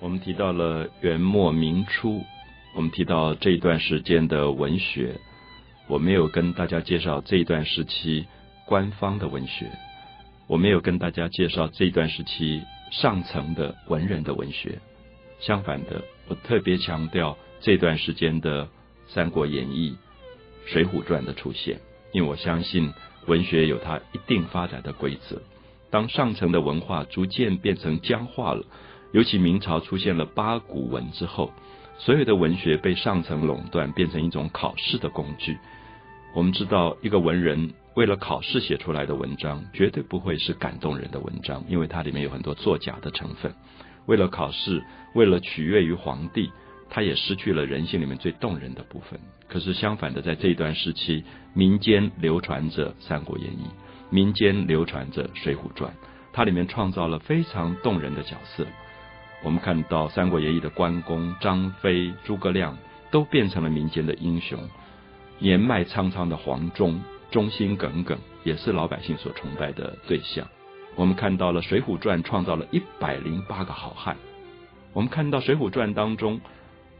我们提到了元末明初，我们提到这一段时间的文学，我没有跟大家介绍这一段时期官方的文学，我没有跟大家介绍这一段时期上层的文人的文学。相反的，我特别强调这段时间的《三国演义》《水浒传》的出现，因为我相信文学有它一定发展的规则。当上层的文化逐渐变成僵化了。尤其明朝出现了八股文之后，所有的文学被上层垄断，变成一种考试的工具。我们知道，一个文人为了考试写出来的文章，绝对不会是感动人的文章，因为它里面有很多作假的成分。为了考试，为了取悦于皇帝，他也失去了人性里面最动人的部分。可是相反的，在这一段时期，民间流传着《三国演义》，民间流传着《水浒传》，它里面创造了非常动人的角色。我们看到《三国演义》的关公、张飞、诸葛亮都变成了民间的英雄，年迈苍苍的黄忠忠心耿耿，也是老百姓所崇拜的对象。我们看到了《水浒传》创造了一百零八个好汉。我们看到《水浒传》当中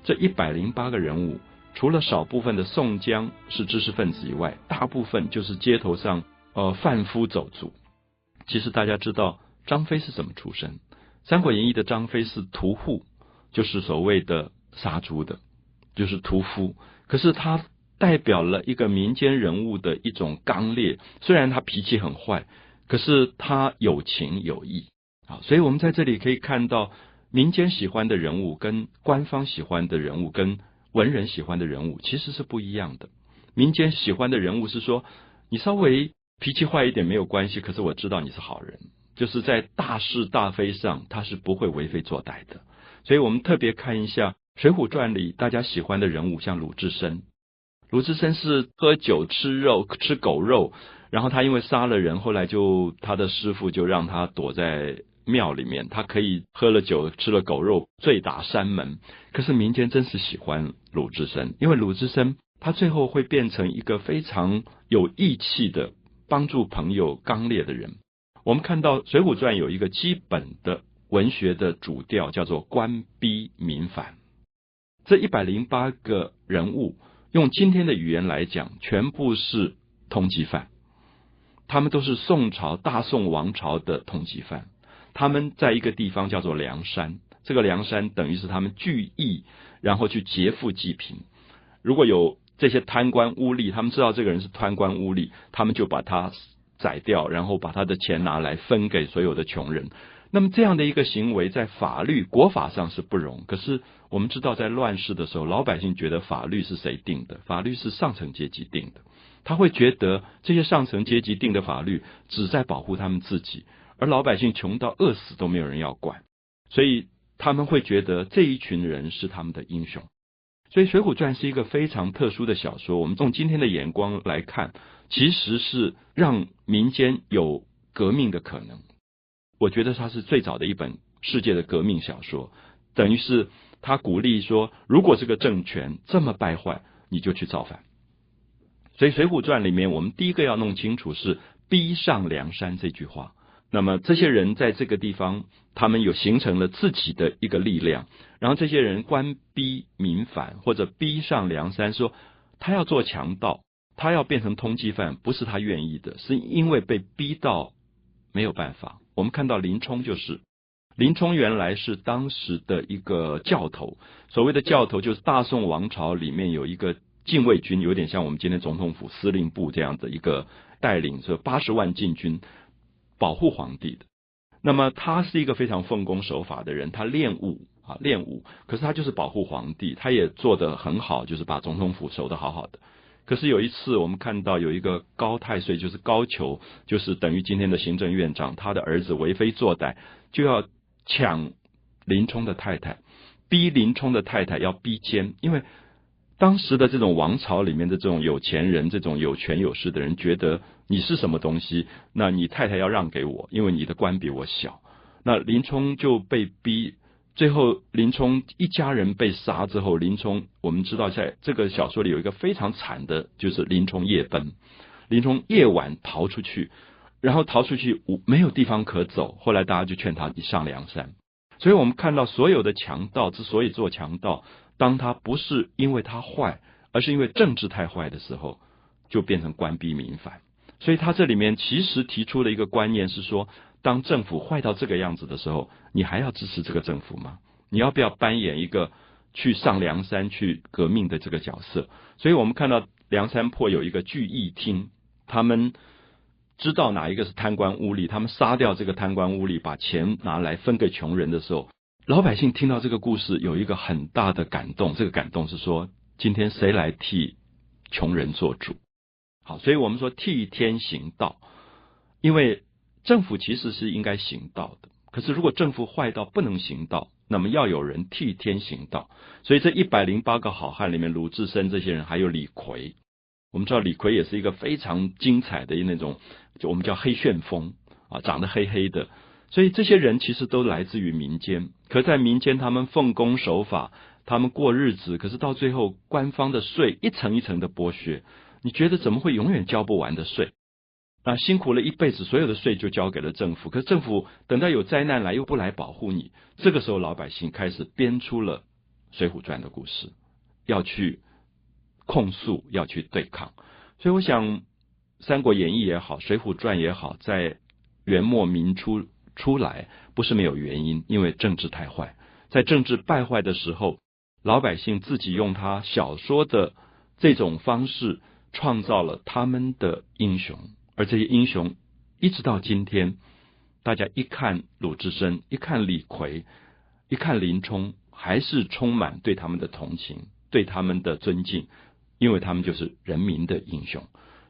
这一百零八个人物，除了少部分的宋江是知识分子以外，大部分就是街头上呃贩夫走卒。其实大家知道张飞是怎么出身？《三国演义》的张飞是屠户，就是所谓的杀猪的，就是屠夫。可是他代表了一个民间人物的一种刚烈，虽然他脾气很坏，可是他有情有义啊。所以我们在这里可以看到，民间喜欢的人物跟官方喜欢的人物，跟文人喜欢的人物其实是不一样的。民间喜欢的人物是说，你稍微脾气坏一点没有关系，可是我知道你是好人。就是在大是大非上，他是不会为非作歹的。所以我们特别看一下《水浒传》里大家喜欢的人物，像鲁智深。鲁智深是喝酒吃肉吃狗肉，然后他因为杀了人，后来就他的师傅就让他躲在庙里面，他可以喝了酒吃了狗肉，醉打山门。可是民间真是喜欢鲁智深，因为鲁智深他最后会变成一个非常有义气的、帮助朋友、刚烈的人。我们看到《水浒传》有一个基本的文学的主调，叫做官逼民反。这一百零八个人物，用今天的语言来讲，全部是通缉犯。他们都是宋朝大宋王朝的通缉犯。他们在一个地方叫做梁山，这个梁山等于是他们聚义，然后去劫富济贫。如果有这些贪官污吏，他们知道这个人是贪官污吏，他们就把他。宰掉，然后把他的钱拿来分给所有的穷人。那么这样的一个行为，在法律国法上是不容。可是我们知道，在乱世的时候，老百姓觉得法律是谁定的？法律是上层阶级定的。他会觉得这些上层阶级定的法律只在保护他们自己，而老百姓穷到饿死都没有人要管。所以他们会觉得这一群人是他们的英雄。所以《水浒传》是一个非常特殊的小说。我们从今天的眼光来看。其实是让民间有革命的可能。我觉得它是最早的一本世界的革命小说，等于是他鼓励说，如果这个政权这么败坏，你就去造反。所以《水浒传》里面，我们第一个要弄清楚是“逼上梁山”这句话。那么这些人在这个地方，他们有形成了自己的一个力量，然后这些人官逼民反，或者逼上梁山，说他要做强盗。他要变成通缉犯，不是他愿意的，是因为被逼到没有办法。我们看到林冲就是，林冲原来是当时的一个教头，所谓的教头就是大宋王朝里面有一个禁卫军，有点像我们今天总统府司令部这样的一个带领着八十万禁军保护皇帝的。那么他是一个非常奉公守法的人，他练武啊练武，可是他就是保护皇帝，他也做得很好，就是把总统府守得好好的。可是有一次，我们看到有一个高太岁，就是高俅，就是等于今天的行政院长，他的儿子为非作歹，就要抢林冲的太太，逼林冲的太太要逼奸。因为当时的这种王朝里面的这种有钱人，这种有权有势的人，觉得你是什么东西，那你太太要让给我，因为你的官比我小。那林冲就被逼。最后，林冲一家人被杀之后，林冲我们知道，在这个小说里有一个非常惨的，就是林冲夜奔。林冲夜晚逃出去，然后逃出去无没有地方可走，后来大家就劝他你上梁山。所以我们看到所有的强盗之所以做强盗，当他不是因为他坏，而是因为政治太坏的时候，就变成官逼民反。所以他这里面其实提出了一个观念是说，当政府坏到这个样子的时候，你还要支持这个政府吗？你要不要扮演一个去上梁山去革命的这个角色？所以我们看到梁山泊有一个聚义厅，他们知道哪一个是贪官污吏，他们杀掉这个贪官污吏，把钱拿来分给穷人的时候，老百姓听到这个故事有一个很大的感动。这个感动是说，今天谁来替穷人做主？好，所以我们说替天行道，因为政府其实是应该行道的。可是如果政府坏到不能行道，那么要有人替天行道。所以这一百零八个好汉里面，鲁智深这些人，还有李逵。我们知道李逵也是一个非常精彩的那种，就我们叫黑旋风啊，长得黑黑的。所以这些人其实都来自于民间，可在民间他们奉公守法，他们过日子。可是到最后，官方的税一层一层的剥削。你觉得怎么会永远交不完的税？啊，辛苦了一辈子，所有的税就交给了政府。可是政府等到有灾难来，又不来保护你。这个时候，老百姓开始编出了《水浒传》的故事，要去控诉，要去对抗。所以，我想《三国演义》也好，《水浒传》也好，在元末明初出来，不是没有原因。因为政治太坏，在政治败坏的时候，老百姓自己用他小说的这种方式。创造了他们的英雄，而这些英雄一直到今天，大家一看鲁智深，一看李逵，一看林冲，还是充满对他们的同情，对他们的尊敬，因为他们就是人民的英雄。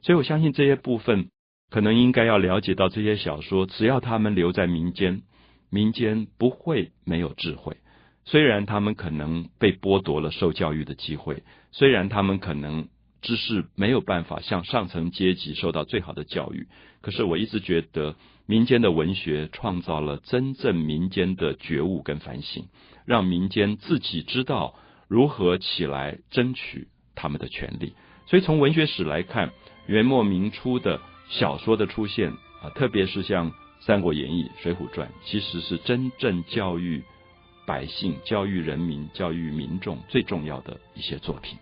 所以我相信这些部分，可能应该要了解到这些小说，只要他们留在民间，民间不会没有智慧。虽然他们可能被剥夺了受教育的机会，虽然他们可能。知识没有办法向上层阶级受到最好的教育，可是我一直觉得民间的文学创造了真正民间的觉悟跟反省，让民间自己知道如何起来争取他们的权利。所以从文学史来看，元末明初的小说的出现啊，特别是像《三国演义》《水浒传》，其实是真正教育百姓、教育人民、教育民众最重要的一些作品。